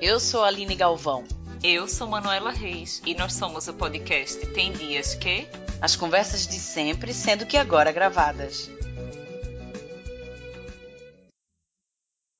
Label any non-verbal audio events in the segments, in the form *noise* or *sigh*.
Eu sou a Aline Galvão. Eu sou Manuela Reis e nós somos o podcast Tem Dias Que. As conversas de sempre, sendo que agora gravadas.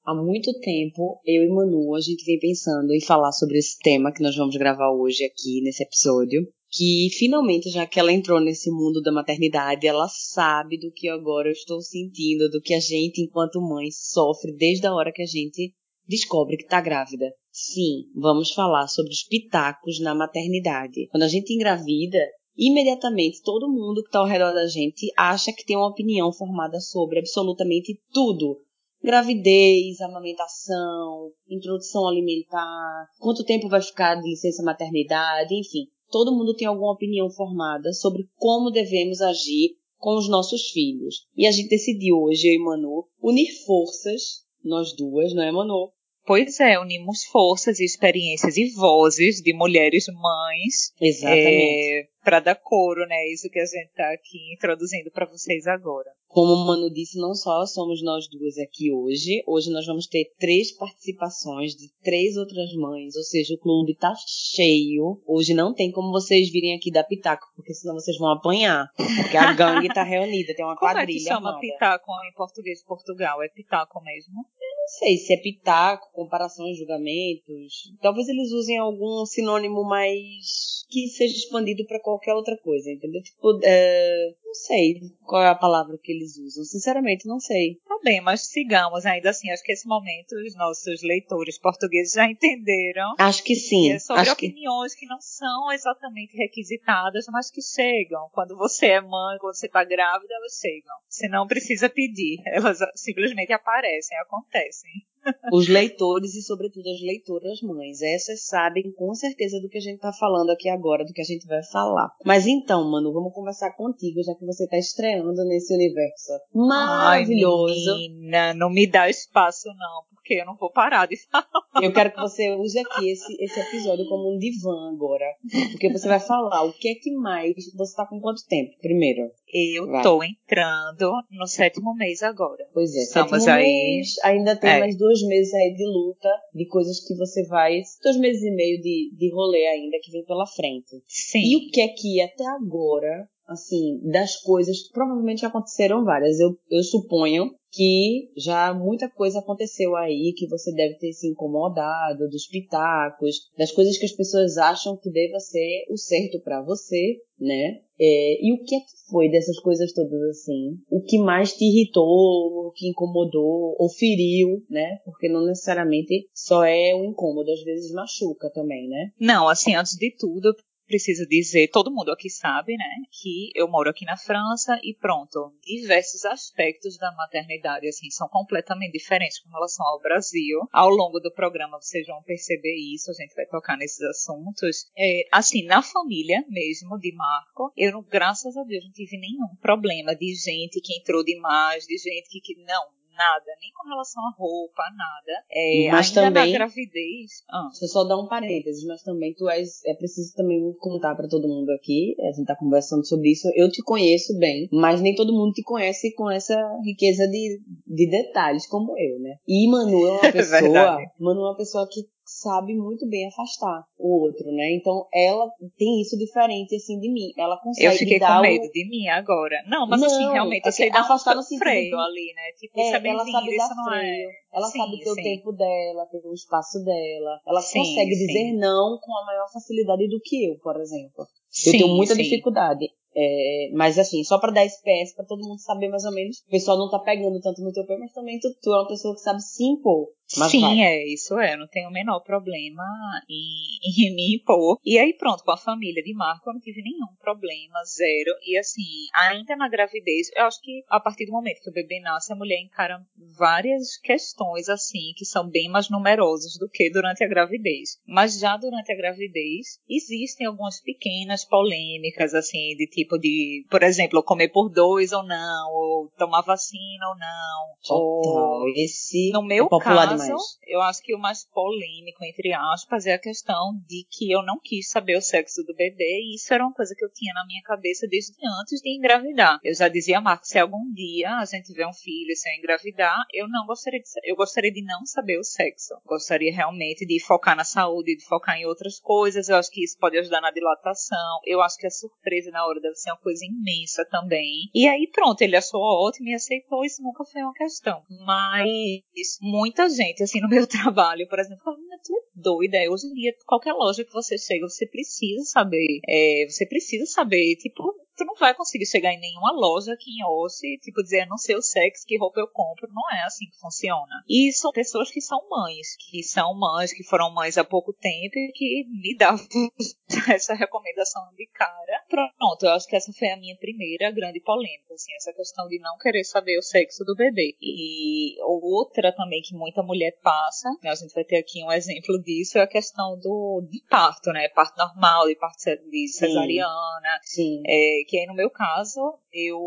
Há muito tempo, eu e Manu, a gente vem pensando em falar sobre esse tema que nós vamos gravar hoje aqui nesse episódio. Que finalmente, já que ela entrou nesse mundo da maternidade, ela sabe do que agora eu estou sentindo, do que a gente, enquanto mãe, sofre desde a hora que a gente descobre que está grávida. Sim, vamos falar sobre os pitacos na maternidade. Quando a gente engravida, imediatamente todo mundo que está ao redor da gente acha que tem uma opinião formada sobre absolutamente tudo. Gravidez, amamentação, introdução alimentar, quanto tempo vai ficar de licença maternidade, enfim. Todo mundo tem alguma opinião formada sobre como devemos agir com os nossos filhos. E a gente decidiu hoje, eu e Manu, unir forças, nós duas, não é, Manu? Pois é, unimos forças e experiências e vozes de mulheres mães. Exatamente. É, para dar coro, né? Isso que a gente está aqui introduzindo para vocês agora. Como o Mano disse, não só somos nós duas aqui hoje. Hoje nós vamos ter três participações de três outras mães, ou seja, o clube tá cheio. Hoje não tem como vocês virem aqui dar pitaco, porque senão vocês vão apanhar. Porque a gangue tá reunida, tem uma Como quadrilha. é que chama armada. pitaco em português de Portugal? É pitaco mesmo? Não sei se é pitaco, comparações, julgamentos. Talvez eles usem algum sinônimo mais que seja expandido para qualquer outra coisa, entendeu? Tipo, é, não sei qual é a palavra que eles usam. Sinceramente, não sei. Tá bem, mas sigamos ainda assim. Acho que esse momento os nossos leitores portugueses já entenderam. Acho que sim. É sobre Acho que opiniões que... não são exatamente requisitadas, mas que chegam. Quando você é mãe, quando você está grávida, elas chegam. Você não precisa pedir, elas simplesmente aparecem, acontecem. *laughs* os leitores e, sobretudo, as leitoras mães. Essas sabem com certeza do que a gente tá falando aqui agora, do que a gente vai falar. Mas então, mano, vamos conversar contigo, já que você tá estreando nesse universo maravilhoso. Ai, menina, não me dá espaço não, porque eu não vou parar de falar. Eu quero que você use aqui esse, esse episódio como um divã agora. Porque você vai falar o que é que mais. Você tá com quanto tempo, primeiro? Eu Vai. tô entrando no sétimo mês agora. Pois é, Estamos sétimo aí. mês, ainda tem É. mais dois meses aí de luta, de coisas que você vai. Dois meses e meio de, de rolê ainda que vem pela frente. Sim. E o que é que até agora, assim, das coisas, provavelmente já aconteceram várias. Eu, eu suponho que já muita coisa aconteceu aí, que você deve ter se incomodado, dos pitacos, das coisas que as pessoas acham que deva ser o certo pra você, né? É, e o que é que foi dessas coisas todas assim? O que mais te irritou, o que incomodou, ou feriu, né? Porque não necessariamente só é o incômodo, às vezes machuca também, né? Não, assim, antes de tudo, preciso dizer, todo mundo aqui sabe, né, que eu moro aqui na França e pronto, diversos aspectos da maternidade, assim, são completamente diferentes com relação ao Brasil. Ao longo do programa vocês vão perceber isso, a gente vai tocar nesses assuntos. É, assim, na família mesmo de Marco, eu, graças a Deus, não tive nenhum problema de gente que entrou demais, de gente que, que não, nada, nem com relação à roupa, nada. É, Mas ainda também- na gravidez. Ah. Deixa eu só dar um parênteses, mas também tu és. É preciso também contar pra todo mundo aqui. A gente tá conversando sobre isso. Eu te conheço bem, mas nem todo mundo te conhece com essa riqueza de, de detalhes como eu, né? E Manu é uma *laughs* pessoa. verdade. Manu é uma pessoa que sabe muito bem afastar o outro, né? Então ela tem isso diferente assim de mim. Ela consegue Eu fiquei dar com o- medo de mim agora. Não, mas assim, Não, realmente, é eu sei que dar afastar no um freio de- ali, né? Tipo, É, é ela sabe dar é... freio, ela Sim, sabe ter o sim. tempo dela, ter o espaço dela. Ela Sim, consegue dizer não com a maior facilidade do que eu, por exemplo. Sim, eu tenho muita dificuldade. É, mas assim, só pra dar SPS, pra todo mundo saber mais ou menos. O pessoal não tá pegando tanto no teu pé, mas também tu, tu é uma pessoa que sabe se impor. Mas Sim, vai. é, isso é. Eu não tenho o menor problema em, *laughs* em me impor. E aí, pronto, com a família de Marco, eu não tive nenhum problema, zero. E assim, ainda na gravidez, eu acho que a partir do momento que o bebê nasce, a mulher encara várias questões, assim, que são bem mais numerosas do que durante a gravidez. Mas já durante a gravidez, existem algumas pequenas polêmicas, assim, de tipo de, por exemplo, comer por dois ou não, ou tomar vacina ou não. Total. Ou Esse no meu é caso, eu acho que o mais polêmico, entre aspas, é a questão de que eu não quis saber o sexo do bebê e isso era uma coisa que eu tinha na minha cabeça desde antes de engravidar. Eu já dizia a Marcos, se algum dia a gente tiver um filho se eu engravidar, eu não gostaria de, eu gostaria de não saber o sexo. Gostaria realmente de focar na saúde, de focar em outras coisas. Eu acho que isso pode ajudar na dilatação. Eu acho que a surpresa na hora deve ser uma coisa imensa também. E aí pronto, ele achou ótimo e aceitou, isso nunca foi uma questão. Mas muita gente, assim, no meu *laughs* trabalho, por exemplo, tu é doida. Hoje em dia, qualquer loja que você chega, você precisa saber. É, você precisa saber, tipo, tu não vai conseguir chegar em nenhuma loja aqui em Ossi, tipo, dizer, não sei o sexo, que roupa eu compro. Não é assim que funciona. E são pessoas que são mães, que são mães, que foram mães há pouco tempo e que me davam *laughs* essa recomendação de cara. Pronto, eu acho que essa foi a minha primeira grande polêmica, assim, essa questão de não querer saber o sexo do bebê. E outra também que muita mulher passa, né, a gente vai ter aqui um exemplo disso, é a questão do de parto, né? Parto normal, de parto de cesariana. Sim. É, que aí no meu caso, eu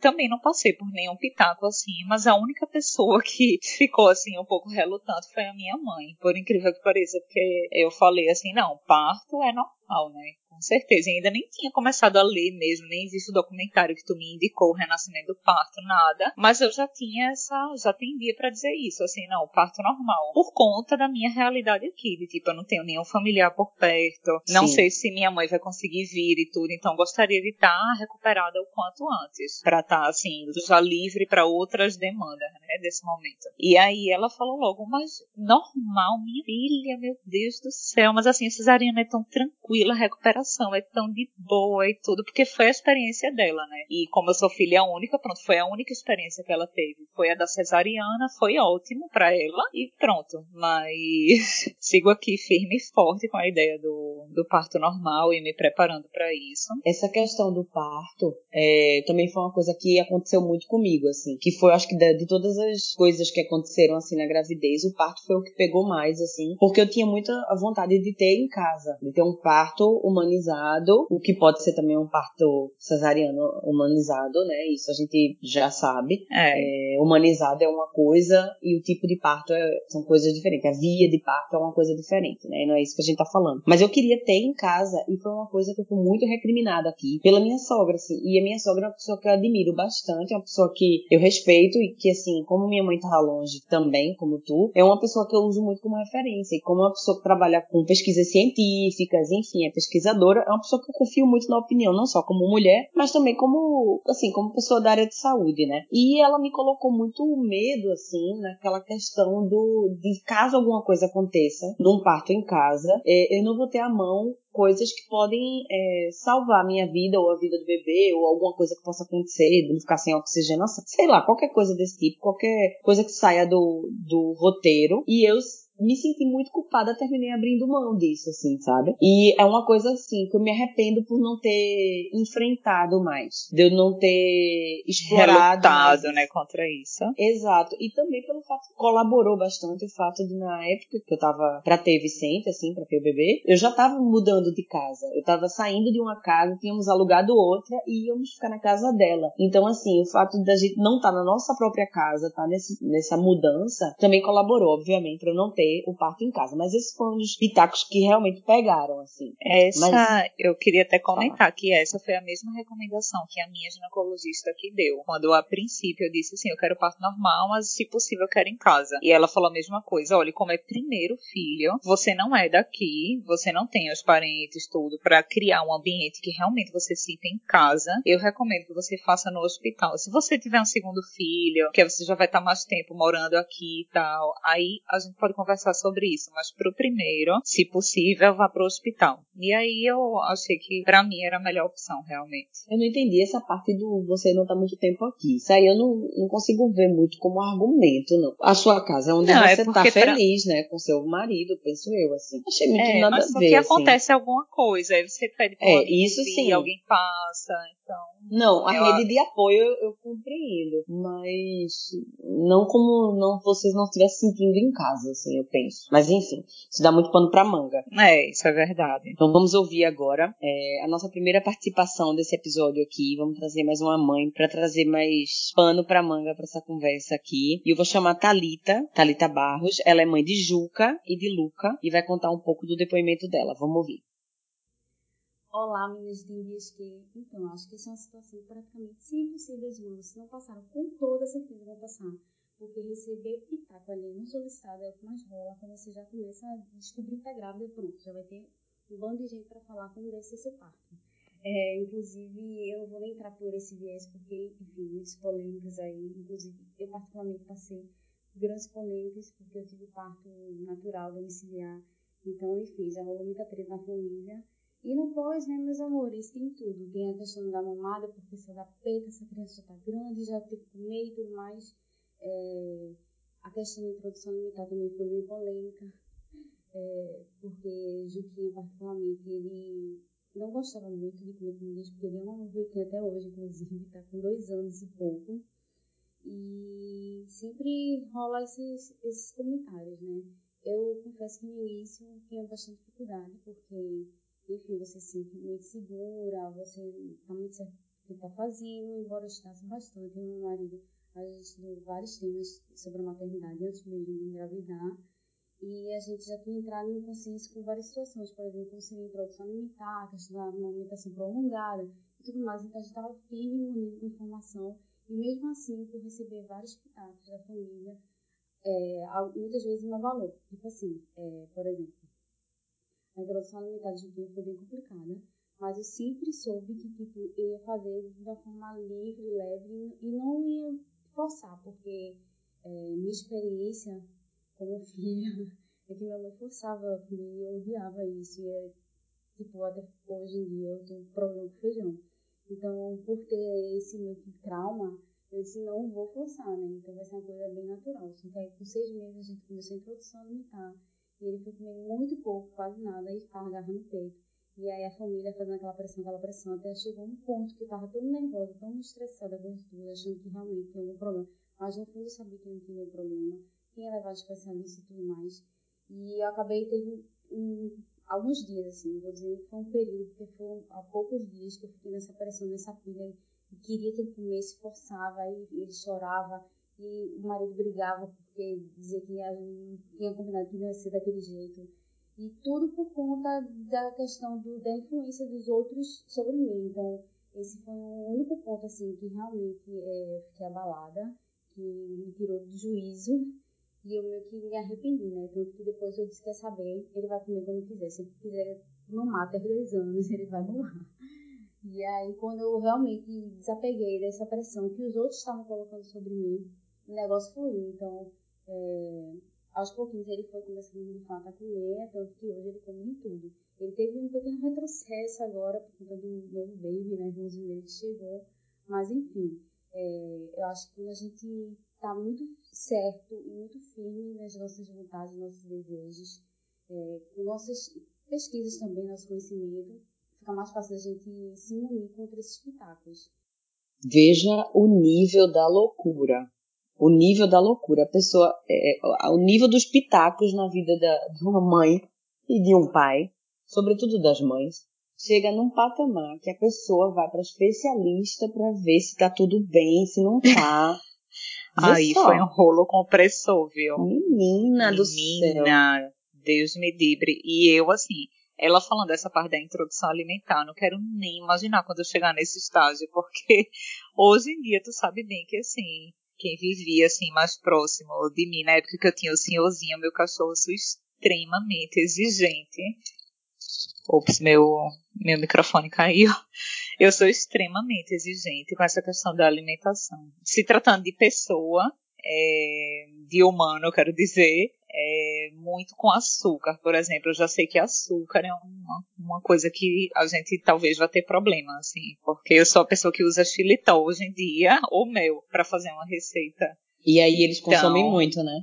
também não passei por nenhum pitaco assim, mas a única pessoa que *laughs* ficou assim um pouco relutante foi a minha mãe, por incrível que pareça, porque eu falei assim, não, parto é normal, né? Com certeza. E ainda nem tinha começado a ler mesmo, nem existe o documentário que tu me indicou, o Renascimento do Parto, nada. Mas eu já tinha essa, já tendia para dizer isso, assim, não, parto normal. Por conta da minha realidade aqui, de tipo, eu não tenho nenhum familiar por perto, não Sim. sei se minha mãe vai conseguir vir e tudo, então gostaria de estar tá recuperada o quanto antes, para estar, tá, assim, já livre para outras demandas, né, desse momento. E aí ela falou logo, mas normal, minha filha, meu Deus do céu, mas assim, a cesariana é tão tranquila, a recuperação é tão de boa e tudo, porque foi a experiência dela, né? E como eu sou filha única, pronto, foi a única experiência que ela teve. Foi a da cesariana, foi ótimo para ela e pronto. Mas *laughs* sigo aqui firme e forte com a ideia do, do parto normal e me preparando para isso. Essa questão do parto é, também foi uma coisa que aconteceu muito comigo, assim, que foi, acho que de, de todas as coisas que aconteceram assim na gravidez, o parto foi o que pegou mais, assim, porque eu tinha muita vontade de ter em casa, de ter um parto humanizado humanizado, o que pode ser também um parto cesariano humanizado, né? Isso a gente já sabe. É. É, humanizado é uma coisa e o tipo de parto é, são coisas diferentes. A via de parto é uma coisa diferente, né? E não é isso que a gente tá falando. Mas eu queria ter em casa e foi uma coisa que eu fui muito recriminada aqui pela minha sogra, assim. E a minha sogra é uma pessoa que eu admiro bastante, é uma pessoa que eu respeito e que, assim, como minha mãe tá longe também, como tu, é uma pessoa que eu uso muito como referência. E como uma pessoa que trabalha com pesquisas científicas, enfim, é pesquisadora é uma pessoa que eu confio muito na opinião, não só como mulher, mas também como, assim, como pessoa da área de saúde, né? E ela me colocou muito medo, assim, naquela questão do, de caso alguma coisa aconteça num parto em casa, é, eu não vou ter à mão coisas que podem é, salvar a minha vida ou a vida do bebê ou alguma coisa que possa acontecer, de ficar sem oxigenação, sei lá, qualquer coisa desse tipo, qualquer coisa que saia do, do roteiro. E eu me senti muito culpada, terminei abrindo mão disso, assim, sabe? E é uma coisa assim que eu me arrependo por não ter enfrentado mais, de eu não ter explorado Relutado, né, contra isso. Exato. E também pelo fato que colaborou bastante o fato de na época que eu tava para ter Vicente, assim, para ter o bebê, eu já tava mudando de casa. Eu tava saindo de uma casa, tínhamos alugado outra e íamos ficar na casa dela. Então, assim, o fato da gente não estar tá na nossa própria casa, tá nesse, nessa mudança, também colaborou, obviamente, para eu não ter ter o parto em casa. Mas esses foram os pitacos que realmente pegaram, assim. Essa, mas... eu queria até comentar que essa foi a mesma recomendação que a minha ginecologista que deu. Quando a princípio eu disse assim, eu quero parto normal, mas se possível eu quero em casa. E ela falou a mesma coisa, olha, como é primeiro filho, você não é daqui, você não tem os parentes tudo para criar um ambiente que realmente você sinta em casa. Eu recomendo que você faça no hospital. Se você tiver um segundo filho, que você já vai estar mais tempo morando aqui e tal, aí a gente pode conversar conversar sobre isso, mas pro primeiro, se possível, vá pro hospital. E aí eu achei que para mim era a melhor opção, realmente. Eu não entendi essa parte do você não tá muito tempo aqui. Isso aí eu não, não consigo ver muito como argumento, não. A sua casa é onde não, é você é tá feliz, pra... né? Com seu marido, penso eu, assim. Achei muito é, nada mas a ver. Mas que assim. acontece alguma coisa, aí você pede pra é, isso sim. alguém passa, então Não, a eu... rede de apoio eu, eu, compreendo, mas não como não vocês não estivessem sentindo em casa, assim, eu penso. Mas enfim, isso dá muito pano pra manga. É, isso é verdade. Então vamos ouvir agora é, a nossa primeira participação desse episódio aqui. Vamos trazer mais uma mãe para trazer mais pano pra manga para essa conversa aqui. E eu vou chamar Talita, Talita Barros. Ela é mãe de Juca e de Luca e vai contar um pouco do depoimento dela. Vamos ouvir. Olá, minhas lindas que... Então, acho que essa é uma situação praticamente 100% das mãos. Se não passaram, com toda certeza vão passar. Porque receber pitaco ali não solicitado é o que mais rola. Quando você já começa a descobrir que tá grávida, pronto, já vai ter um bando de gente para falar como deve ser seu parto. É, inclusive, eu não vou nem entrar por esse viés, porque, enfim, muitos polêmicos aí. Inclusive, eu particularmente passei grandes polêmicas, porque eu tive parto natural, domiciliar. Então, enfim, já rolou muita treta na família. E no pós, né, meus amores, tem tudo. Tem a questão da mamada, porque se da peita, essa criança já tá grande, já tem que comer e tudo mais. É, a questão da introdução alimentar também foi bem polêmica, é, porque Juquinha, particularmente, ele não gostava muito de comer comidas, porque ele é uma Juquinha até hoje, inclusive, está com dois anos e pouco. E sempre rola esses, esses comentários, né? Eu confesso que no início tinha bastante dificuldade, porque enfim, você se sente muito segura, você está muito certo do que está fazendo, embora eu estudasse bastante, meu marido, a gente estudou vários temas sobre a maternidade antes mesmo de engravidar, e a gente já tinha entrado em consciência com várias situações, por exemplo, seria introdução alimentar, questão da amamentação prolongada e tudo mais, então a gente estava firme e unido com informação, e mesmo assim, por receber vários pitacos da família, é, muitas vezes não valor. Tipo assim, é, por exemplo, a introdução alimentar de dia foi bem complicada, mas eu sempre soube que tipo, eu ia fazer de uma forma livre, leve e não ia forçar, porque é, minha experiência como *laughs* filha é que minha mãe forçava e eu odiava isso. E é, tipo, até hoje em dia eu tenho problema com feijão. Então, por ter esse meu trauma, eu disse, não vou forçar, né? Então vai ser uma coisa bem natural. Só que aí, com seis meses, a gente começou a introdução alimentar. E ele foi comendo muito pouco, quase nada, e ficava agarrando o peito. E aí a família fazendo aquela pressão, aquela pressão, até chegou um ponto que eu tava tão nervosa, tão estressada com tudo, achando que realmente tinha algum problema. Mas no fundo eu sabia que não tinha nenhum problema, tinha levado especialista e tudo mais. E eu acabei teve um, alguns dias, assim, vou dizer que foi um período, porque foram há poucos dias que eu fiquei nessa pressão, nessa pilha, e queria que comer, se forçava, aí ele chorava, e o marido brigava porque dizia que tinha combinado que não ia ser daquele jeito. E tudo por conta da questão do, da influência dos outros sobre mim. Então, esse foi o único ponto, assim, que realmente é, eu fiquei abalada, que me tirou do juízo. E eu meio que me arrependi, né? Tanto que depois eu disse, quer saber, ele vai comer quando quiser. Se ele quiser mamar até dois anos, *laughs* ele vai mamar. E aí, quando eu realmente desapeguei dessa pressão que os outros estavam colocando sobre mim, o negócio fluiu. Então, é, aos pouquinhos ele foi começando de fato a comer, tanto que hoje ele come tudo. Ele teve um pequeno retrocesso agora por conta do novo baby, né, irmãozinho dele que chegou. Mas, enfim, é, eu acho que quando a gente está muito certo e muito firme nas nossas vontades, nossos desejos, é, com nossas pesquisas também, nosso conhecimento, fica mais fácil a gente se unir contra esses espetáculos. Veja o nível da loucura o nível da loucura. A pessoa, é, é, o nível dos pitacos na vida da, de uma mãe e de um pai, sobretudo das mães, chega num patamar que a pessoa vai para especialista para ver se tá tudo bem, se não tá. *laughs* Aí só. foi um rolo compressor, viu? Menina, do Menina, céu. Deus me livre. E eu, assim, ela falando dessa parte da introdução alimentar, não quero nem imaginar quando eu chegar nesse estágio, porque *laughs* hoje em dia tu sabe bem que, assim, quem vivia assim mais próximo de mim na época que eu tinha o senhorzinho, meu cachorro, eu sou extremamente exigente. Ops, meu, meu microfone caiu. Eu sou extremamente exigente com essa questão da alimentação. Se tratando de pessoa, é, de humano, eu quero dizer, é, muito com açúcar, por exemplo. Eu já sei que açúcar é uma, uma coisa que a gente talvez vai ter problema, assim, porque eu sou a pessoa que usa xilitol hoje em dia, *laughs* ou mel, para fazer uma receita. E aí eles consomem então, muito, né?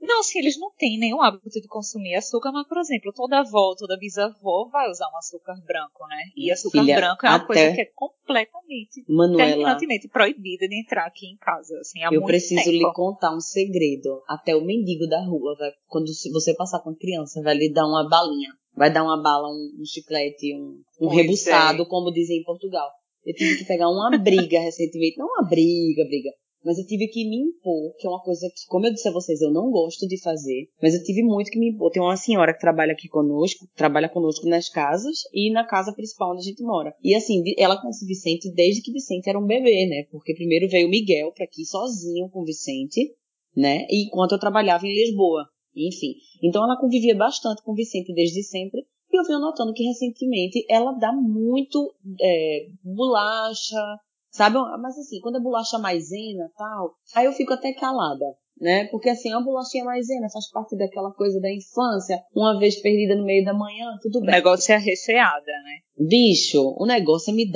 Não, sim, eles não têm nenhum hábito de consumir açúcar, mas, por exemplo, toda avó, toda bisavó vai usar um açúcar branco, né? E açúcar Filha, branco é uma coisa que é completamente, Manuela, terminantemente proibida de entrar aqui em casa, assim, há eu muito preciso tempo. lhe contar um segredo. Até o mendigo da rua, vai, quando se- você passar com a criança, vai lhe dar uma balinha. Vai dar uma bala, um, um chiclete, um, um rebuçado, é. como dizem em Portugal. Eu tive que pegar uma briga recentemente. Não uma briga, briga. Mas eu tive que me impor, que é uma coisa que, como eu disse a vocês, eu não gosto de fazer. Mas eu tive muito que me impor. Tem uma senhora que trabalha aqui conosco, trabalha conosco nas casas e na casa principal onde a gente mora. E assim, ela conhece Vicente desde que Vicente era um bebê, né? Porque primeiro veio Miguel pra aqui sozinho com Vicente, né? E enquanto eu trabalhava em Lisboa. Enfim. Então ela convivia bastante com Vicente desde sempre. E eu venho notando que recentemente ela dá muito é, bolacha, sabe? Mas assim, quando é bolacha maisena tal, aí eu fico até calada. Né? Porque assim, a bolachinha maisena faz parte daquela coisa da infância, uma vez perdida no meio da manhã, tudo O bem. negócio é a recheada, né? Bicho, o negócio é me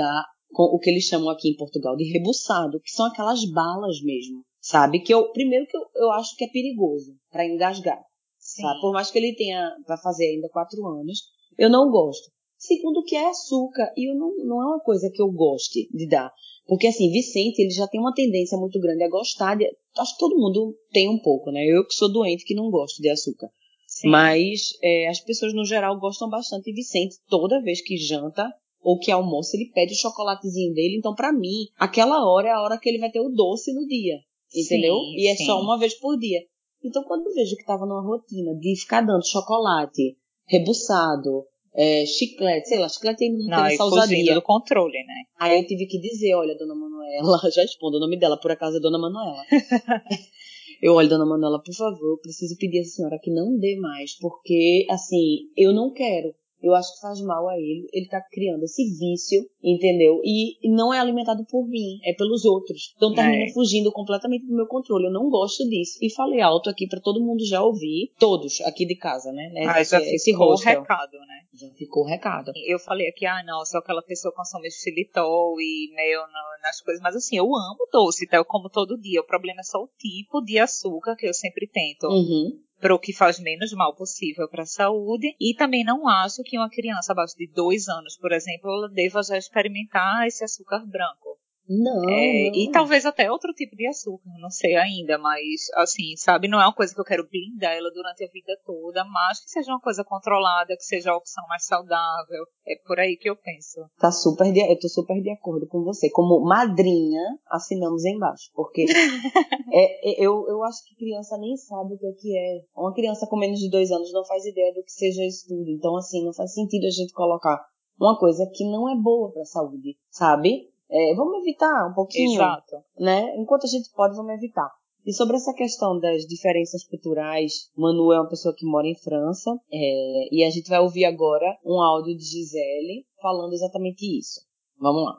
com o que eles chamam aqui em Portugal de rebuçado, que são aquelas balas mesmo, sabe? Que eu, primeiro que eu, eu acho que é perigoso pra engasgar, Sim. sabe? Por mais que ele tenha, vai fazer ainda quatro anos, eu não gosto. Segundo que é açúcar, e eu não, não é uma coisa que eu goste de dar. Porque assim, Vicente, ele já tem uma tendência muito grande a gostar de, acho que todo mundo tem um pouco, né? Eu que sou doente que não gosto de açúcar. Sim. Mas é, as pessoas no geral gostam bastante de Vicente. Toda vez que janta ou que almoça, ele pede o chocolatezinho dele. Então, pra mim, aquela hora é a hora que ele vai ter o doce no dia. Entendeu? Sim, e é sim. só uma vez por dia. Então, quando eu vejo que tava numa rotina de ficar dando chocolate, rebuçado, é, chiclete, sei lá, chiclete ainda não, Não, tem essa ousadia. do controle, né? Aí eu tive que dizer, olha, dona Manuela, *laughs* já respondo o nome dela, por acaso é dona Manuela. *laughs* eu, olha, dona Manuela, por favor, eu preciso pedir à senhora que não dê mais, porque, assim, eu não quero. Eu acho que faz mal a ele. Ele tá criando esse vício, entendeu? E não é alimentado por mim, é pelos outros. Então termina É. fugindo completamente do meu controle. Eu não gosto disso. E falei alto aqui pra todo mundo já ouvir, todos aqui de casa, né? Ah, Esse, já esse ficou o recado, né? Já ficou o recado. Eu falei aqui, ah, não, só aquela pessoa consome xilitol e mel no- nas coisas, mas assim, eu amo doce, tá? Eu como todo dia. O problema é só o tipo de açúcar que eu sempre tento Uhum. Para o que faz menos mal possível para a saúde. E também não acho que uma criança abaixo de dois anos, por exemplo, ela deva já experimentar esse açúcar branco. Não, É, não. e talvez até outro tipo de açúcar, não sei ainda, mas assim, sabe, não é uma coisa que eu quero blindar ela durante a vida toda, mas que seja uma coisa controlada, que seja a opção mais saudável. É por aí que eu penso. Tá super de, eu tô super de acordo com você. Como madrinha, assinamos embaixo. Porque *laughs* é, é, eu, eu acho que criança nem sabe o que é que é. Uma criança com menos de dois anos não faz ideia do que seja isso tudo. Então, assim, não faz sentido a gente colocar uma coisa que não é boa pra saúde, sabe? É, vamos evitar um pouquinho Exato. né? Enquanto a gente pode, vamos evitar. E sobre essa questão das diferenças culturais, Manu é uma pessoa que mora em França, é, e a gente vai ouvir agora um áudio de Gisele falando exatamente isso. Vamos lá.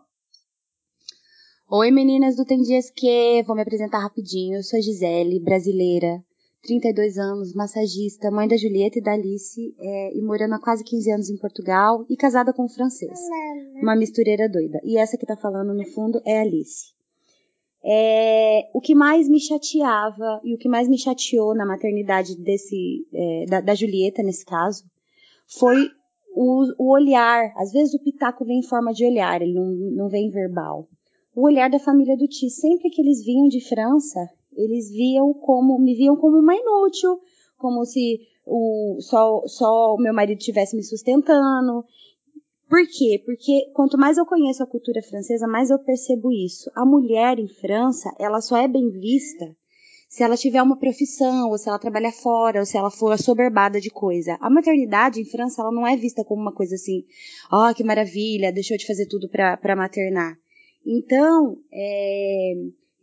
Oi meninas do Tem Dias Que, vou me apresentar rapidinho. Eu sou a Gisele, brasileira, 32 anos, massagista, mãe da Julieta e da Alice, é, e morando há quase 15 anos em Portugal e casada com um francês. Uma mistureira doida. E essa que tá falando no fundo é a Alice. É, o que mais me chateava e o que mais me chateou na maternidade desse, é, da, da Julieta, nesse caso, foi o, o olhar. Às vezes o pitaco vem em forma de olhar, ele não, não vem verbal o olhar da família do Ti. Sempre que eles vinham de França, eles viam como me viam como uma inútil, como se o só só o meu marido estivesse me sustentando. Por quê? Porque quanto mais eu conheço a cultura francesa, mais eu percebo isso. A mulher em França, ela só é bem vista se ela tiver uma profissão, ou se ela trabalhar fora, ou se ela for assoberbada de coisa. A maternidade em França, ela não é vista como uma coisa assim, ó, oh, que maravilha, deixou de fazer tudo para maternar. Então, é,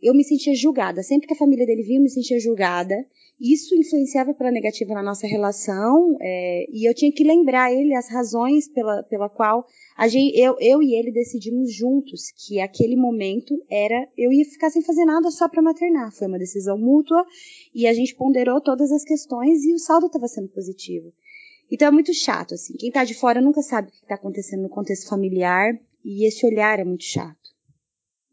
eu me sentia julgada. Sempre que a família dele vinha, eu me sentia julgada. Isso influenciava pela negativa na nossa relação. É, e eu tinha que lembrar ele as razões pela, pela qual a gente, eu, eu e ele decidimos juntos que aquele momento era eu ia ficar sem fazer nada só para maternar. Foi uma decisão mútua e a gente ponderou todas as questões e o saldo estava sendo positivo. Então é muito chato, assim. Quem tá de fora nunca sabe o que está acontecendo no contexto familiar e esse olhar é muito chato.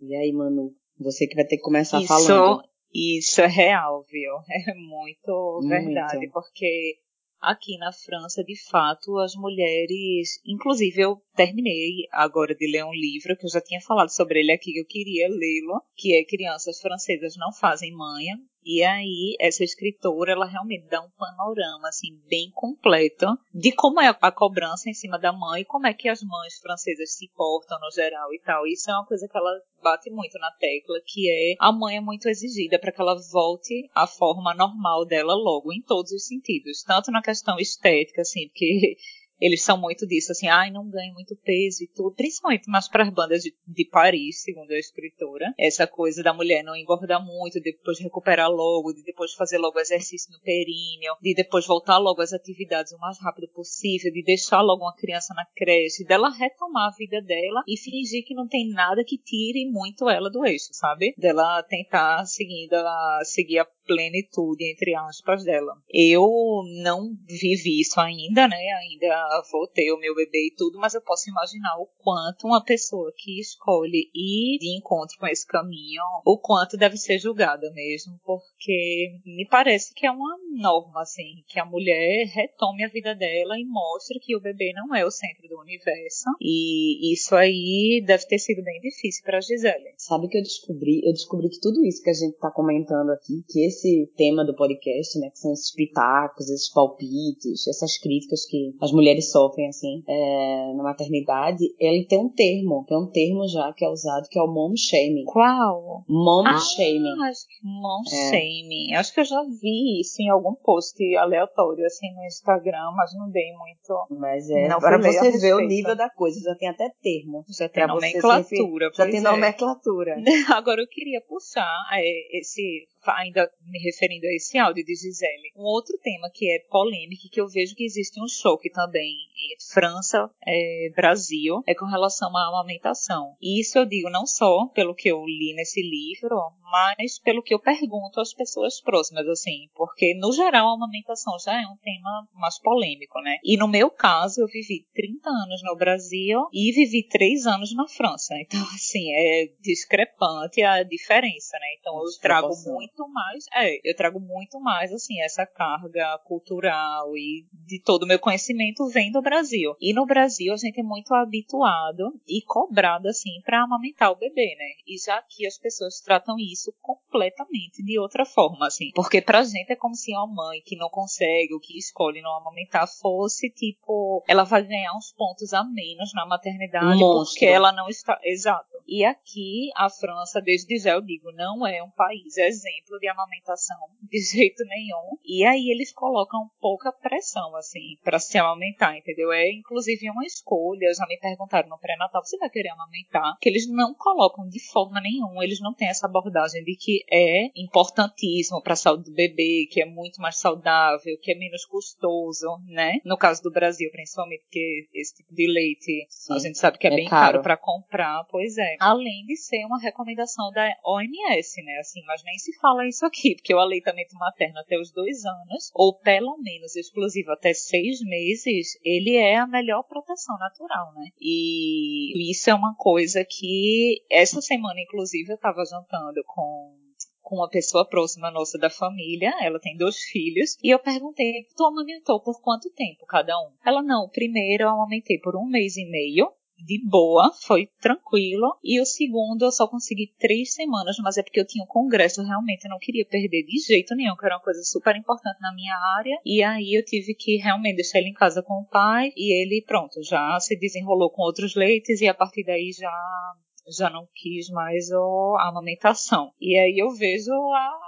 E aí, Manu, você que vai ter que começar Isso, falando. Isso é real, viu? *laughs* É muito, muito. verdade, porque aqui na França, de fato, as mulheres. Inclusive, eu terminei agora de ler um livro que eu já tinha falado sobre ele aqui, que eu queria lê-lo, que é Crianças Francesas Não Fazem Manha, e aí, essa escritora, ela realmente dá um panorama, assim, bem completo de como é a cobrança em cima da mãe, como é que as mães francesas se portam no geral e tal. Isso é uma coisa que ela bate muito na tecla, que é a mãe é muito exigida para que ela volte à forma normal dela logo, em todos os sentidos. Tanto na questão estética, assim, porque eles são muito disso, assim, ai, não ganha muito peso e tudo, principalmente mais para as bandas de, de, Paris, segundo a escritora. Essa coisa da mulher não engordar muito, de depois recuperar logo, de depois fazer logo exercício no períneo, de depois voltar logo às atividades o mais rápido possível, de deixar logo uma criança na creche, dela retomar a vida dela e fingir que não tem nada que tire muito ela do eixo, sabe? Dela tentar seguindo seguir a plenitude, entre aspas, dela. Eu não vivi isso ainda, né? Ainda vou ter o meu bebê e tudo, mas eu posso imaginar o quanto uma pessoa que escolhe ir de encontro com esse caminho, o quanto deve ser julgada mesmo, porque me parece que é uma norma, assim, que a mulher retome a vida dela e mostre que o bebê não é o centro do universo. E isso aí deve ter sido bem difícil para Gisele. Sabe que eu descobri? Eu descobri que tudo isso que a gente está comentando aqui, que esse esse tema do podcast, né, que são esses pitacos, esses palpites, essas críticas que as mulheres sofrem, assim, é, na maternidade, ele tem um termo, tem um termo já que é usado, que é o mom shaming. Qual? Mom ah, shaming. Acho que mom é. shaming. Acho que eu já vi isso em algum post aleatório, assim, no Instagram, mas não dei muito. Mas é, não para você ver o nível da coisa, já tem até termo. Já tem nomenclatura. Já tem é. nomenclatura. *laughs* Agora eu queria puxar é, esse ainda me referindo a esse áudio de Gisele. Um outro tema que é polêmico, que eu vejo que existe um choque também entre França e é, Brasil, é com relação à amamentação. E isso eu digo não só pelo que eu li nesse livro, mas pelo que eu pergunto às pessoas próximas, assim, porque no geral a amamentação já é um tema mais polêmico, né? E no meu caso, eu vivi 30 anos no Brasil e vivi 3 anos na França. Então, assim, é discrepante a diferença, né? Então eu trago muito muito mais, é, eu trago muito mais, assim, essa carga cultural e de todo o meu conhecimento vem do Brasil. E no Brasil a gente é muito habituado e cobrado, assim, para amamentar o bebê, né? E já que as pessoas tratam isso completamente de outra forma, assim. Porque pra gente é como se uma mãe que não consegue ou que escolhe não amamentar fosse, tipo, ela vai ganhar uns pontos a menos na maternidade Monstro. porque ela não está. Exato. E aqui, a França, desde já eu digo, não é um país exemplo exemplo de amamentação de *laughs* jeito nenhum. E aí eles colocam pouca pressão, assim, para se amamentar, entendeu? É inclusive uma escolha. Já me perguntaram no pré-natal, você vai querer amamentar? Que eles não colocam de forma nenhuma, eles não têm essa abordagem de que é importantíssimo para a saúde do bebê, que é muito mais saudável, que é menos custoso, né? No caso do Brasil, principalmente, porque esse tipo de leite Sim, a gente sabe que é, é bem caro, caro para comprar, pois é. Além de ser uma recomendação da OMS, né? Assim, mas nem se fala isso aqui, porque o aleitamento materno até os dois anos, ou pelo menos exclusivo até seis meses, ele é a melhor proteção natural, né? E isso é uma coisa que essa semana, inclusive, eu estava jantando com com uma pessoa próxima nossa da família, ela tem dois filhos, e eu perguntei, tu amamentou por quanto tempo cada um? Ela, não, primeiro eu amamentei por um mês e meio, de boa, foi tranquilo. E o segundo eu só consegui três semanas, mas é porque eu tinha um congresso, realmente eu não queria perder de jeito nenhum, que era uma coisa super importante na minha área. E aí eu tive que realmente deixar ele em casa com o pai e ele, pronto, já se desenrolou com outros leites e a partir daí já já não quis mais a amamentação. E aí eu vejo a,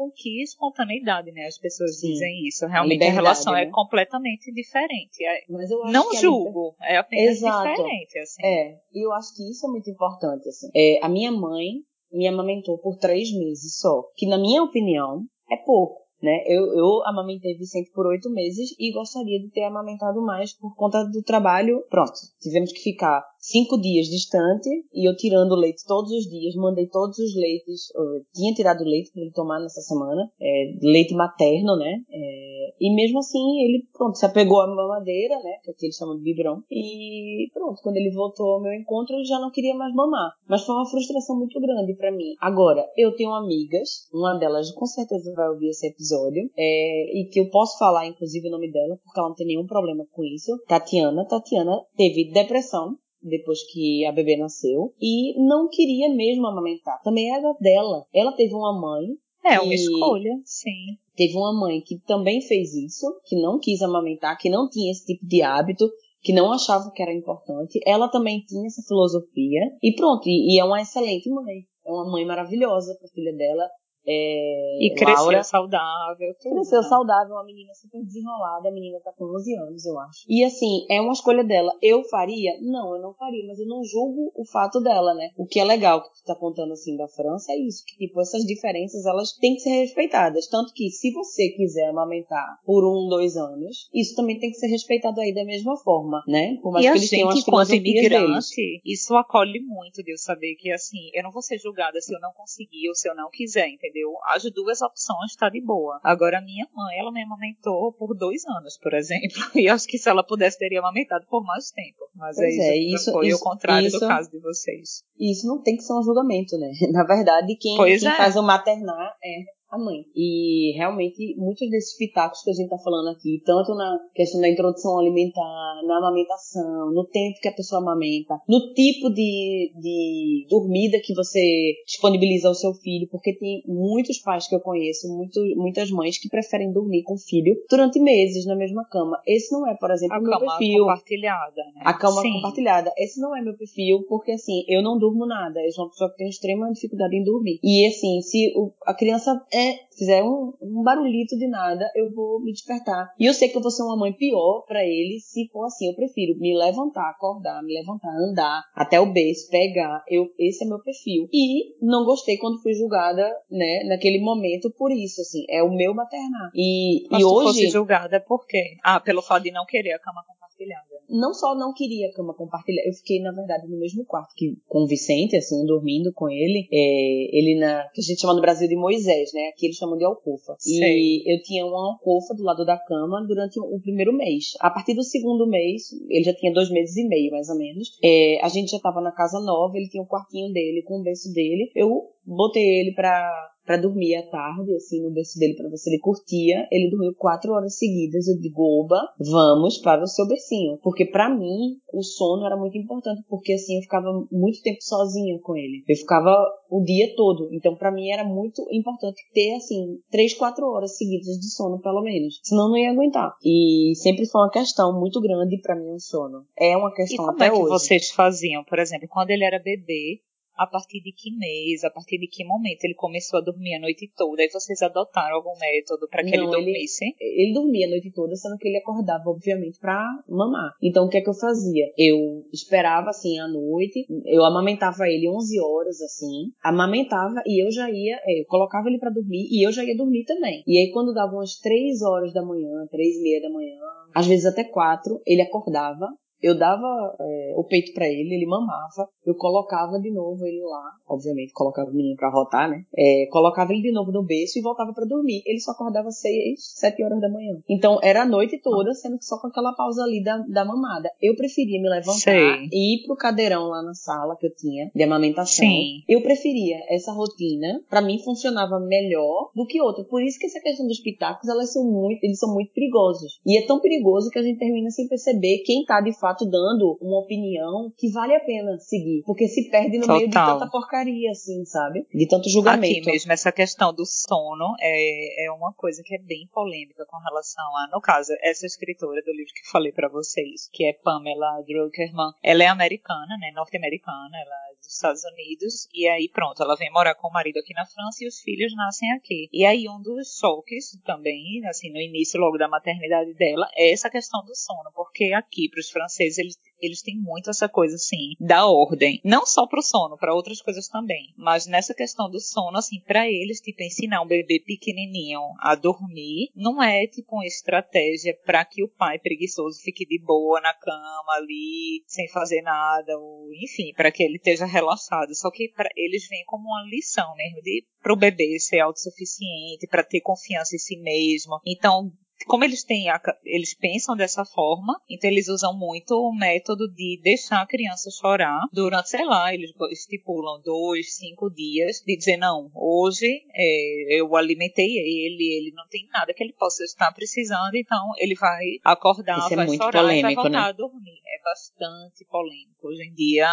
com que espontaneidade, né? As pessoas Sim. dizem isso. Realmente a, a relação é né? é completamente diferente. É, não julgo, é apenas Exato. diferente. Assim. É, e eu acho que isso é muito importante. Assim. É, a minha mãe me amamentou por três meses só, que na minha opinião é pouco. Né? Eu, eu amamentei Vicente por oito meses e gostaria de ter amamentado mais por conta do trabalho. Pronto, tivemos que ficar cinco dias distante e eu tirando leite todos os dias, mandei todos os leites, tinha tirado leite para ele tomar nessa semana, é, leite materno, né? É, e mesmo assim ele, pronto, se apegou à mamadeira, né? Que aqui eles chamam de biberon. E pronto, quando ele voltou ao meu encontro, ele já não queria mais mamar. Mas foi uma frustração muito grande para mim. Agora, eu tenho amigas, uma delas com certeza vai ouvir esse episódio, é, e que eu posso falar, inclusive, o nome dela, porque ela não tem nenhum problema com isso. Tatiana. Tatiana teve depressão depois que a bebê nasceu e não queria mesmo amamentar. Também era dela. Ela teve uma mãe. É uma escolha, sim. Teve uma mãe que também fez isso, que não quis amamentar, que não tinha esse tipo de hábito, que não achava que era importante. Ela também tinha essa filosofia e pronto, e, e é uma excelente mãe. É uma mãe maravilhosa para a filha dela. É, e cresceu Laura, saudável. Tudo, cresceu né? saudável, uma menina super desenrolada. A menina tá com 11 anos, eu acho. E assim, é uma escolha dela. Eu faria? Não, eu não faria, mas eu não julgo o fato dela, né? O que é legal que tu tá contando assim da França é isso, que tipo, essas diferenças elas têm que ser respeitadas. Tanto que se você quiser amamentar por um, dois anos, isso também tem que ser respeitado aí da mesma forma, né? Por mais e que eles tenham as enquanto imigrante, deles. isso acolhe muito de eu saber que assim, eu não vou ser julgada se eu não conseguir ou se eu não quiser, entendeu? Entendeu? As duas opções tá de boa. Agora, a minha mãe, ela me amamentou por dois anos, por exemplo. *laughs* E acho que se ela pudesse, teria amamentado por mais tempo. Mas é pois é, isso, isso foi isso, o contrário isso, do caso de vocês. Isso não tem que ser um julgamento, né? *laughs* Na verdade, quem, quem é. faz o maternar é a mãe. E realmente, muitos desses pitacos que a gente tá falando aqui, tanto na questão da introdução alimentar, na amamentação, no tempo que a pessoa amamenta, no tipo de, de dormida que você disponibiliza ao seu filho, porque tem muitos pais que eu conheço, muito, muitas mães que preferem dormir com o filho durante meses na mesma cama. Esse não é, por exemplo, a meu cama perfil. compartilhada, né? A cama Sim. compartilhada. Esse não é meu perfil, porque assim, eu não durmo nada. Eu sou uma pessoa que tem extrema dificuldade em dormir. E assim, se o, a criança é, fizer um, um, barulhito de nada, eu vou me despertar. E eu sei que eu vou ser uma mãe pior para ele se for assim. Eu prefiro me levantar, acordar, me levantar, andar até o berço, pegar. Eu, esse é meu perfil. E não gostei quando fui julgada, né, naquele momento por isso, assim. É o meu maternar. E, Mas e hoje. Fosse julgada por quê? Ah, pelo fato de não querer a cama compartilhada. Não só não queria cama compartilhada, eu fiquei, na verdade, no mesmo quarto que com o Vicente, assim, dormindo com ele. É, ele na. que a gente chama no Brasil de Moisés, né? Aqui eles chamam de alcofa. Sei. E eu tinha uma alcofa do lado da cama durante o primeiro mês. A partir do segundo mês, ele já tinha dois meses e meio, mais ou menos. É, a gente já estava na casa nova, ele tinha o um quartinho dele com o berço dele. Eu botei ele pra para dormir à tarde, assim, no berço dele, para ver se ele curtia. Ele dormiu quatro horas seguidas. Eu digo, oba, vamos para o seu bercinho. Porque para mim, o sono era muito importante, porque assim, eu ficava muito tempo sozinha com ele. Eu ficava o dia todo. Então, para mim, era muito importante ter, assim, três, quatro horas seguidas de sono, pelo menos. Senão, não ia aguentar. E sempre foi uma questão muito grande para mim o sono. É uma questão e como até é que hoje. vocês faziam? Por exemplo, quando ele era bebê, a partir de que mês, a partir de que momento ele começou a dormir a noite toda? E vocês adotaram algum método para que Não, ele dormisse? Ele, ele, dormia a noite toda, sendo que ele acordava, obviamente, para mamar. Então, o que é que eu fazia? Eu esperava, assim, à noite, eu amamentava ele 11 horas, assim, amamentava e eu já ia, é, eu colocava ele para dormir e eu já ia dormir também. E aí, quando dava umas 3 horas da manhã, 3 e meia da manhã, às vezes até 4, ele acordava, eu dava é, o peito para ele, ele mamava, eu colocava de novo ele lá, obviamente colocava o menino para rotar, né? É, colocava ele de novo no berço e voltava para dormir. Ele só acordava seis, sete horas da manhã. Então era a noite toda, sendo que só com aquela pausa ali da, da mamada. Eu preferia me levantar Sei. e ir pro cadeirão lá na sala que eu tinha de amamentação. Sim. Eu preferia essa rotina, para mim funcionava melhor do que outra. Por isso que essa questão dos pitacos, elas são muito, eles são muito perigosos. E é tão perigoso que a gente termina sem perceber quem tá de fato dando uma opinião que vale a pena seguir. Porque se perde no Total. meio de tanta porcaria, assim, sabe? De tanto julgamento. Aqui mesmo, essa questão do sono é, é uma coisa que é bem polêmica com relação a, no caso, essa escritora do livro que eu falei para vocês, que é Pamela Druckerman, ela é americana, né, norte-americana, ela é dos Estados Unidos, e aí pronto, ela vem morar com o marido aqui na França e os filhos nascem aqui. E aí um dos choques também, assim, no início logo da maternidade dela, é essa questão do sono, porque aqui para os franceses franceses eles, eles têm muito essa coisa, assim, da ordem. Não só pro sono, para outras coisas também. Mas nessa questão do sono, assim, para eles, tipo, ensinar um bebê pequenininho a dormir não é, tipo, uma estratégia para que o pai preguiçoso fique de boa na cama ali, sem fazer nada, ou enfim, para que ele esteja relaxado. Só que para eles vem como uma lição mesmo de para o bebê ser autossuficiente, para ter confiança em si mesmo. Então, como eles têm a, eles pensam dessa forma, então eles usam muito o método de deixar a criança chorar durante, sei lá, eles estipulam dois, cinco dias, de dizer não, hoje é, eu alimentei ele, ele não tem nada que ele possa estar precisando, então ele vai acordar, Isso é vai é chorar polêmico, e vai voltar né? a dormir. É bastante polêmico hoje em dia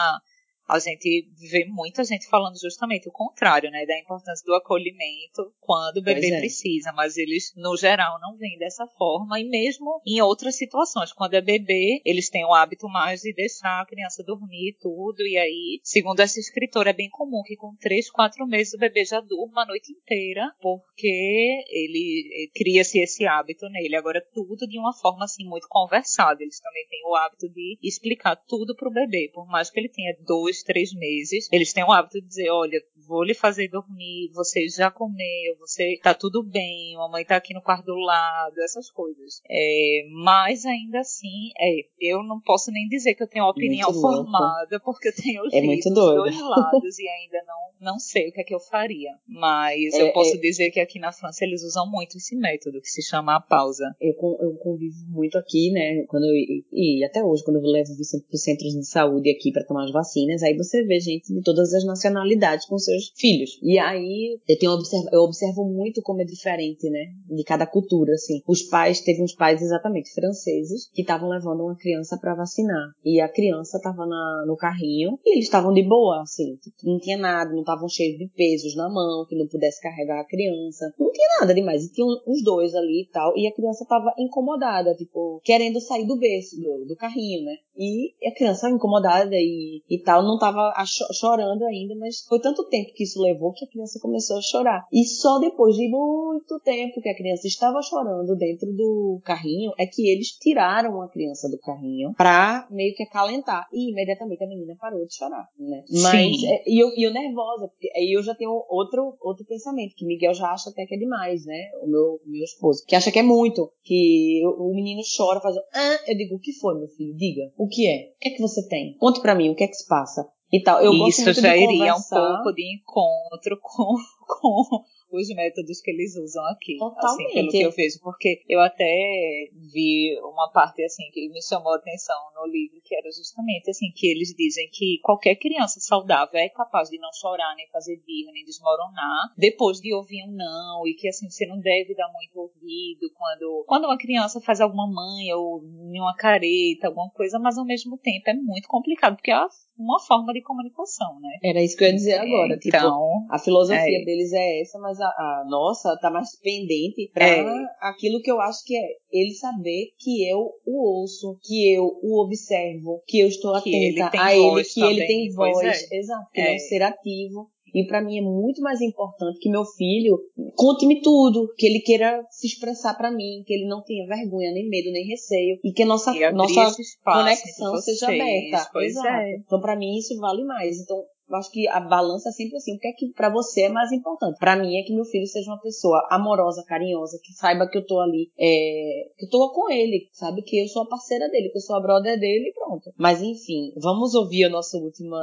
a gente vê muita gente falando justamente o contrário, né, da importância do acolhimento quando o bebê é. precisa, mas eles no geral não veem dessa forma e mesmo em outras situações, quando é bebê, eles têm o hábito mais de deixar a criança dormir e tudo e aí, segundo essa escritora, é bem comum que com três, quatro meses o bebê já durma a noite inteira, porque ele eh, cria-se esse hábito nele. Agora tudo de uma forma assim muito conversada. Eles também têm o hábito de explicar tudo pro bebê, por mais que ele tenha dois, três meses, eles têm o hábito de dizer, olha, vou lhe fazer dormir, você já comeu, você tá tudo bem, a mamãe tá aqui no quarto do lado, essas coisas. É, mas ainda assim, é, eu não posso nem dizer que eu tenho uma opinião formada, porque eu tenho É lido muito os doido. dois lados e ainda não, não sei o que é que eu faria. Mas É, eu posso é. dizer que aqui na França eles usam muito esse método, que se chama a pausa. Eu, eu convivo muito aqui, né? Quando eu, e, e até hoje, quando eu levo os centros- os centros de saúde aqui para tomar as vacinas, aí você vê gente de todas as nacionalidades com seus filhos. E aí eu tenho observa, eu observo muito como é diferente, né? De cada cultura, assim. Os pais, teve uns pais exatamente franceses que estavam levando uma criança para vacinar. E a criança tava na, no carrinho e eles estavam de boa, assim. tipo, Não tinha nada, não estavam cheios de pesos na mão, que não pudesse carregar a criança. Não tinha nada demais. E tinha os dois ali e tal. E a criança tava incomodada, tipo, querendo sair do berço, do, do carrinho, né? E a criança incomodada e, e tal, não tava a cho- chorando ainda, mas foi tanto tempo que isso levou que a criança começou a chorar. E só depois de muito tempo que a criança estava chorando dentro do carrinho, é que eles tiraram a criança do carrinho pra meio que acalentar. E imediatamente a menina parou de chorar, né? Mas, Sim. é, e eu, eu nervosa, porque aí eu já tenho outro, outro pensamento, que Miguel já acha até que é demais, né? O meu, o meu esposo, que acha que é muito, que o, menino chora, faz, ah, eu digo, o que foi, meu filho? Diga, o que é? O que é que você tem? Conte pra mim, o que é que se passa? E tal. Eu Isso já iria um pouco de encontro *laughs* com, com os métodos que eles usam aqui. Assim, Totalmente. pelo que eu vejo. Porque eu até vi uma parte assim que me chamou a atenção no livro, que era justamente assim, que eles dizem que qualquer criança saudável é capaz de não chorar, nem fazer birra, nem desmoronar, depois de ouvir um não, e que assim, você não deve dar muito ouvido quando, quando uma criança faz alguma manha ou nenhuma careta, alguma coisa, mas ao mesmo tempo é muito complicado, porque é uma forma de comunicação, né? Era isso que eu ia dizer agora. Tipo, Então, a filosofia é. deles é essa, mas a, a nossa tá mais pendente pra É. aquilo que eu acho que é ele saber que eu o ouço, que eu o observo, que eu estou ele atenta tem a ele, que ele também, tem pois voz. é. Exato, que ele é É. um ser ativo. E pra mim é muito mais importante que meu filho conte-me tudo, que ele queira se expressar pra mim, que ele não tenha vergonha, nem medo, nem receio, e que a nossa, e nossa conexão entre seja vocês, aberta. Pois Exato. é. Então, pra mim, isso vale mais. Então, eu acho que a balança é sempre assim. O que é que pra você é mais importante? Pra mim é que meu filho seja uma pessoa amorosa, carinhosa, que saiba que eu tô ali, é, que eu tô com ele, sabe? Que eu sou a parceira dele, que eu sou a brother dele e pronto. Mas enfim, vamos ouvir a nossa última,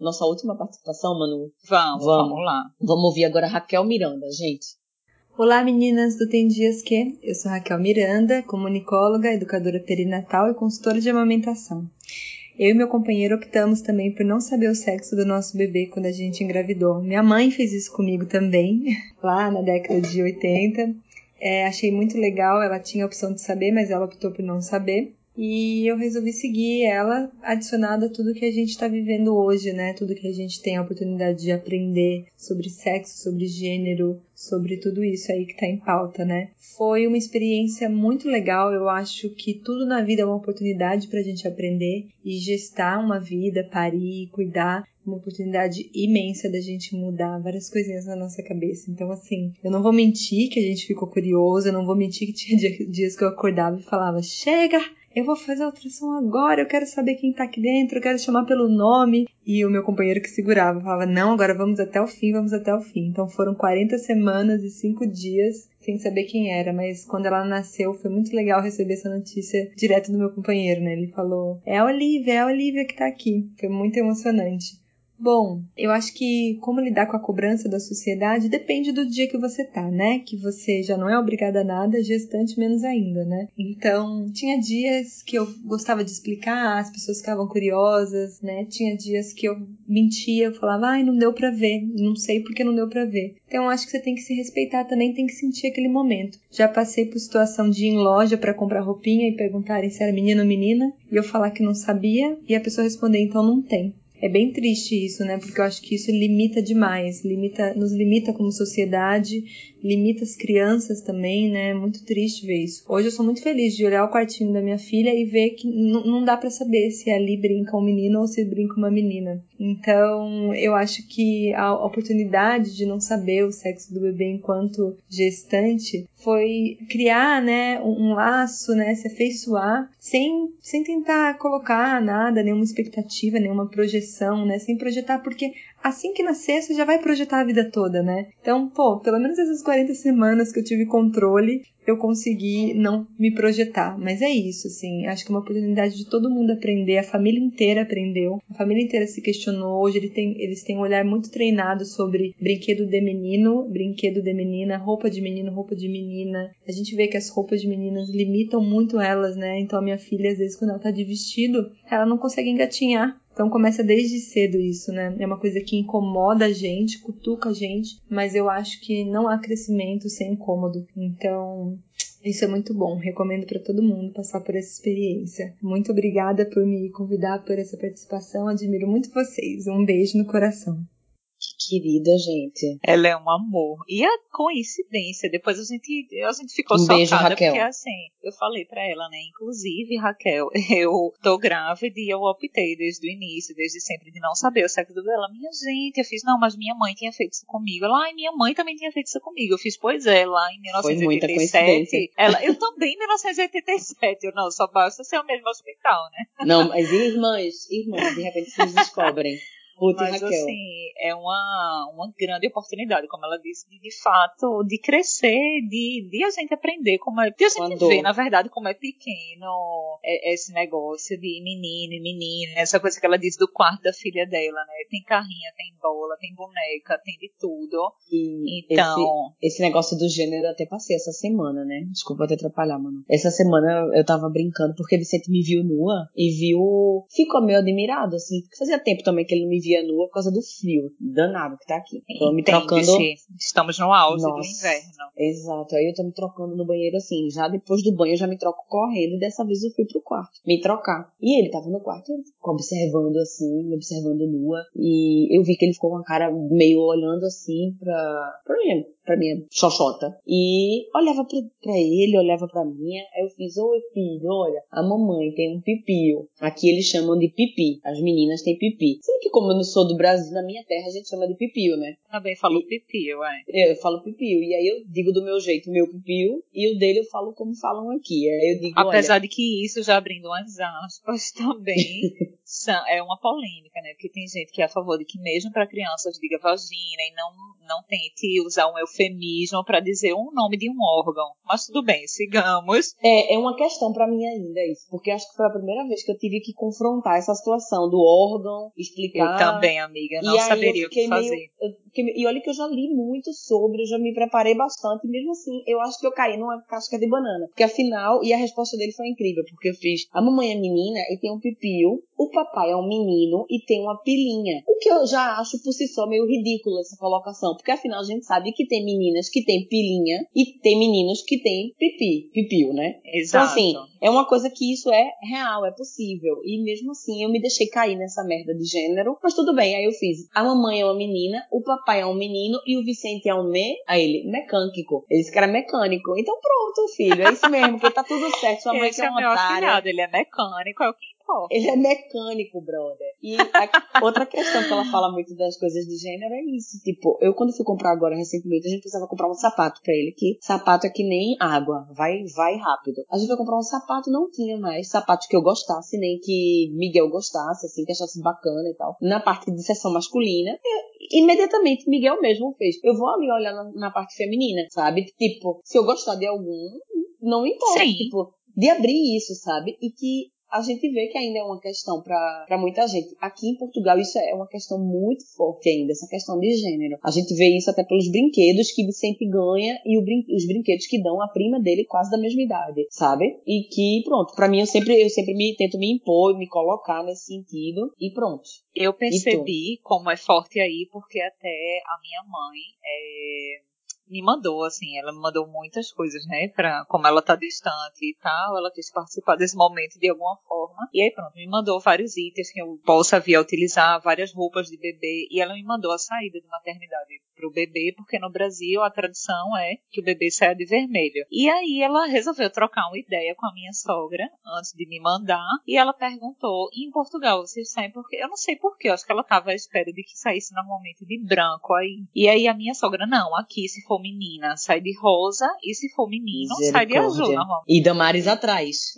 nossa última participação, Manu. Vamos, Vamos. vamos, lá. Vamos ouvir agora a Raquel Miranda, gente. Olá meninas do Tem Dias Que, eu sou Raquel Miranda, comunicóloga, educadora perinatal e consultora de amamentação. Eu e meu companheiro optamos também por não saber o sexo do nosso bebê quando a gente engravidou. Minha mãe fez isso comigo também, *laughs* lá na década de 80. É, achei muito legal, ela tinha a opção de saber, mas ela optou por não saber. E eu resolvi seguir ela adicionada a tudo que a gente está vivendo hoje, né? Tudo que a gente tem a oportunidade de aprender sobre sexo, sobre gênero, sobre tudo isso aí que tá em pauta, né? Foi uma experiência muito legal. Eu acho que tudo na vida é uma oportunidade pra gente aprender e gestar uma vida, parir, cuidar uma oportunidade imensa da gente mudar várias coisinhas na nossa cabeça. Então, assim, eu não vou mentir que a gente ficou curioso, eu não vou mentir que tinha *laughs* dia- dias que eu acordava e falava: chega, eu vou fazer a ultrassom agora, eu quero saber quem tá aqui dentro, eu quero chamar pelo nome. E o meu companheiro que segurava falava, não, agora vamos até o fim, vamos até o fim. Então foram 40 semanas e 5 dias sem saber quem era, mas quando ela nasceu foi muito legal receber essa notícia direto do meu companheiro, né? Ele falou: "É a Olivia, é a Olivia que tá aqui". Foi muito emocionante. Bom, eu acho que como lidar com a cobrança da sociedade depende do dia que você tá, né? Que você já não é obrigada a nada, gestante menos ainda, né? Então, tinha dias que eu gostava de explicar, as pessoas ficavam curiosas, né? Tinha dias que eu mentia, eu falava, ai, não deu pra ver, não sei porque não deu pra ver. Então, acho que você tem que se respeitar também, tem que sentir aquele momento. Já passei por situação de ir em loja para comprar roupinha e perguntarem se era menino ou menina, e eu falar que não sabia, e a pessoa responder, então não tem. É bem triste isso, né? Porque eu acho que isso limita demais, limita, nos limita como sociedade, limita as crianças também, né? É muito triste ver isso. Hoje eu sou muito feliz de olhar o quartinho da minha filha e ver que não dá para saber se ali brinca um menino ou se brinca uma menina. Então, eu acho que a oportunidade de não saber o sexo do bebê enquanto gestante foi criar, né, um, laço, né, se afeiçoar, sem, sem tentar colocar nada, nenhuma expectativa, nenhuma projeção, né, sem projetar, porque assim que nascer, você já vai projetar a vida toda, né? Então, pô, pelo menos essas 40 semanas que eu tive controle, eu consegui não me projetar. Mas é isso, assim, acho que é uma oportunidade de todo mundo aprender, a família inteira aprendeu, a família inteira se questionou. Hoje ele tem, eles têm um olhar muito treinado sobre brinquedo de menino, brinquedo de menina, roupa de menino, roupa de menina. A gente vê que as roupas de meninas limitam muito elas, né? Então a minha filha, às vezes, quando ela tá de vestido, ela não consegue engatinhar então começa desde cedo isso, né? É uma coisa que incomoda a gente, cutuca a gente, mas eu acho que não há crescimento sem incômodo. Então, isso é muito bom, recomendo para todo mundo passar por essa experiência. Muito obrigada por me convidar por essa participação, admiro muito vocês. Um beijo no coração. Que querida, gente. Ela é um amor. E a coincidência, depois a gente, a gente ficou um chocada, beijo, Raquel. porque assim, eu falei para ela, né, inclusive, Raquel, *laughs* eu tô grávida e eu optei desde o início, desde sempre, de não saber o sexo dela. Minha gente, eu fiz, não, mas minha mãe tinha feito isso comigo. Ela, ai, minha mãe também tinha feito isso comigo. Eu fiz, pois é, lá em 1987. Ela, eu também em 1987. Eu, não, só basta ser o mesmo hospital, né? Não, mas irmãs, irmãs, de repente vocês descobrem. Ruth Mas, assim, é uma, uma grande oportunidade, como ela disse, de, de fato, de crescer, de, de a gente aprender como é. De a gente Quando- ver, na verdade, como é pequeno é- esse negócio de menino e menina, essa coisa que ela disse do quarto da filha dela, né? Tem carrinha, tem bola, tem boneca, tem de tudo. E Então, esse, esse negócio do gênero eu até passei essa semana, né? Desculpa até atrapalhar, mano. Essa semana eu tava brincando porque Vicente me viu nua e viu. Ficou meio admirado, assim. Fazia tempo também que ele não me via nua por causa do frio danado que tá aqui. Então me trocando. estamos no auge do Nossa. inverno. Exato. Aí eu tô me trocando no banheiro assim. Já depois do banho eu já me troco correndo. E dessa vez eu fui pro quarto me trocar. E ele tava no quarto, observando assim, me observando nua. E eu vi que ele ficou com a cara meio olhando assim pra, pra mim, pra minha xoxota. E olhava pra, pra ele, olhava pra mim. Aí eu fiz, oi filho, olha, a mamãe tem um pipio. Aqui eles chamam de pipi. As meninas têm pipi. Sabe que como eu não sou do Brasil, na minha terra a gente chama de pipio, né? Também falou pipi, ué. Eu falo pipio. E aí eu digo do meu jeito, meu pipio. E o dele eu falo como falam aqui. Aí eu digo, Apesar olha, de que isso, já abrindo umas aspas, *laughs* também são- é uma polêmica, né? Porque tem gente que é a favor de que mesmo para crianças diga vagina e não, não tente usar um eufemismo para dizer um nome de um órgão. Mas tudo bem, sigamos. é, é uma questão pra mim ainda isso. Porque acho que foi a primeira vez que eu tive que confrontar essa situação do órgão, Eu explicar. também, amiga, não e saberia eu o que fazer. meio. eu fiquei- e olha que eu já li muito sobre, eu já me preparei bastante, e mesmo assim, eu acho que eu caí numa casca de banana. Porque afinal, e a resposta dele foi incrível, porque eu fiz, a mamãe é menina e tem um pipio, o papai é um menino e tem uma pilinha. O que eu já acho por si só meio ridículo essa colocação, porque afinal a gente sabe que tem meninas que têm pilinha e tem meninos que têm pipi, pipio, né? Então, Exato. assim, é uma coisa que isso é real, é possível. E mesmo assim, eu me deixei cair nessa merda de gênero. Mas tudo bem, aí eu fiz. A mamãe é uma menina, o papai é um menino e o Vicente é um me. Aí ele, mecânico. Ele disse que era mecânico. Então pronto, filho, é isso mesmo, porque tá tudo certo. Sua mãe Esse que é é uma meu otária. ele é mecânico, é o que forte. Ele é mecânico, brother. E a, *laughs* outra questão que ela fala muito das coisas de gênero é isso. Tipo, eu quando fui comprar agora recentemente, a gente precisava comprar um sapato pra ele, que sapato é que nem água, vai, vai rápido. A gente foi comprar um sapato, não tinha mais sapato que eu gostasse, nem que Miguel gostasse, assim, que achasse bacana e tal. Na parte de sessão masculina, eu, imediatamente Miguel mesmo fez. Eu vou ali olhar na, na parte feminina, sabe? Tipo, se eu gostar de algum, não importa. Sim. Tipo, de abrir isso, sabe? E que a gente vê que ainda é uma questão para muita gente. Aqui em Portugal isso é uma questão muito forte ainda, essa questão de gênero. A gente vê isso até pelos brinquedos que Vicente ganha e brin os brinquedos que dão a prima dele quase da mesma idade, sabe? E que pronto, para mim eu sempre eu sempre me tento me impor, me colocar nesse sentido e pronto. Eu percebi como é forte aí porque até a minha mãe é me mandou, assim, ela me mandou muitas coisas, né, pra, como ela tá distante e tal, ela quis participar desse momento de alguma forma, e aí pronto, me mandou vários itens que eu possa vir a utilizar, várias roupas de bebê, e ela me mandou a saída de maternidade pro bebê, porque no Brasil a tradição é que o bebê saia de vermelho. E aí ela resolveu trocar uma ideia com a minha sogra, antes de me mandar, e ela perguntou, em Portugal vocês saem porque, eu não sei porquê, acho que ela tava à espera de que saísse normalmente de branco aí. E aí a minha sogra, não, aqui se for menina, sai de rosa, e se for menino, sai de azul, normalmente. E Damares atrás,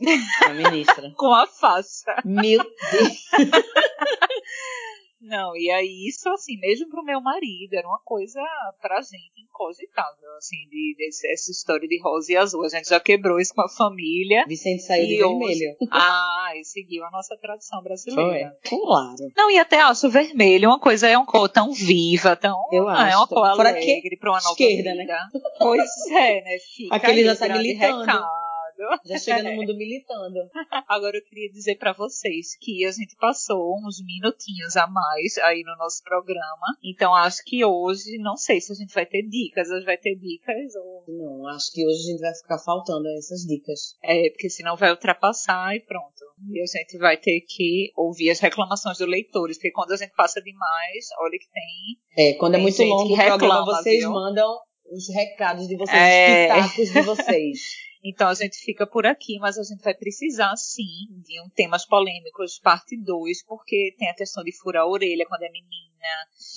a ministra. *laughs* Com a faça. Meu Deus. *laughs* Não, e aí isso, assim, mesmo pro meu marido, era uma coisa pra gente incogitável, assim, de, desse- essa história de rosa e azul. A gente já quebrou isso com a família. Vicente saiu de hoje- vermelho. *laughs* Ah, e seguiu a nossa tradição brasileira. Claro. Não, e até acho vermelho uma coisa, é uma cor tão viva, tão. Eu não, É uma cor Fora que alegre pra uma nova esquerda, né? vida. Pois é, né? *laughs* Fica Aquele já tá militando. recado. Já chega no *laughs* mundo militando. Agora eu queria dizer pra vocês que a gente passou uns minutinhos a mais aí no nosso programa. Então acho que hoje, não sei se a gente vai ter dicas, a gente vai ter dicas ou. Não, acho que hoje a gente vai ficar faltando essas dicas. É, porque senão vai ultrapassar e pronto. E a gente vai ter que ouvir as reclamações dos leitores, porque quando a gente passa demais, olha que tem. É, quando é Tem muito gente longo o programa, vocês viu? mandam os recados de vocês, É. os pitacos de vocês. *laughs* Então a gente fica por aqui, mas a gente vai precisar sim de um temas polêmicos, parte 2, porque tem a questão de furar a orelha quando é menina,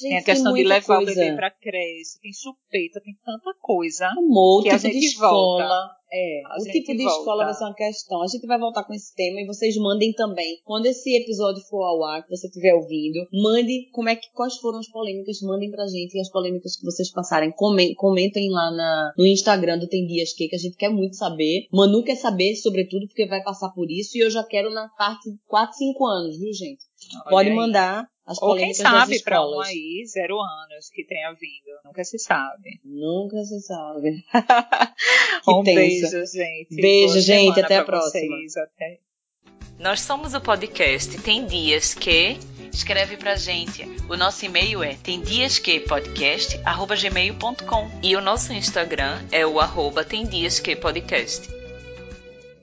tem a Gente, questão de muita levar coisa. o bebê pra creche, tem chupeta, tem tanta coisa. Amor, que a tipo de gente escola. volta. É, A o gente tipo de volta. escola vai ser uma questão. A gente vai voltar com esse tema e vocês mandem também. Quando esse episódio for ao ar, que você estiver ouvindo, mande como é que quais foram as polêmicas, mandem pra gente as polêmicas que vocês passarem. Comen- Comentem lá na, no Instagram do Tem Dias que, que a gente quer muito saber. Manu quer saber, sobretudo, porque vai passar por isso. E eu já quero na parte 4, 5 anos, viu, gente? Olha Pode aí. mandar as Ou quem sabe pra um aí, zero anos, que tenha vindo. Nunca se sabe. Nunca se sabe. *laughs* um tensa. beijo, gente. Beijo, Boa gente. Até a próxima. vocês. Até. Nós somos o podcast Tem Dias Que. Escreve pra gente. O nosso e-mail é temdiasquepodcast.gmail.com e o nosso Instagram é o arroba Tem Dias Que Podcast.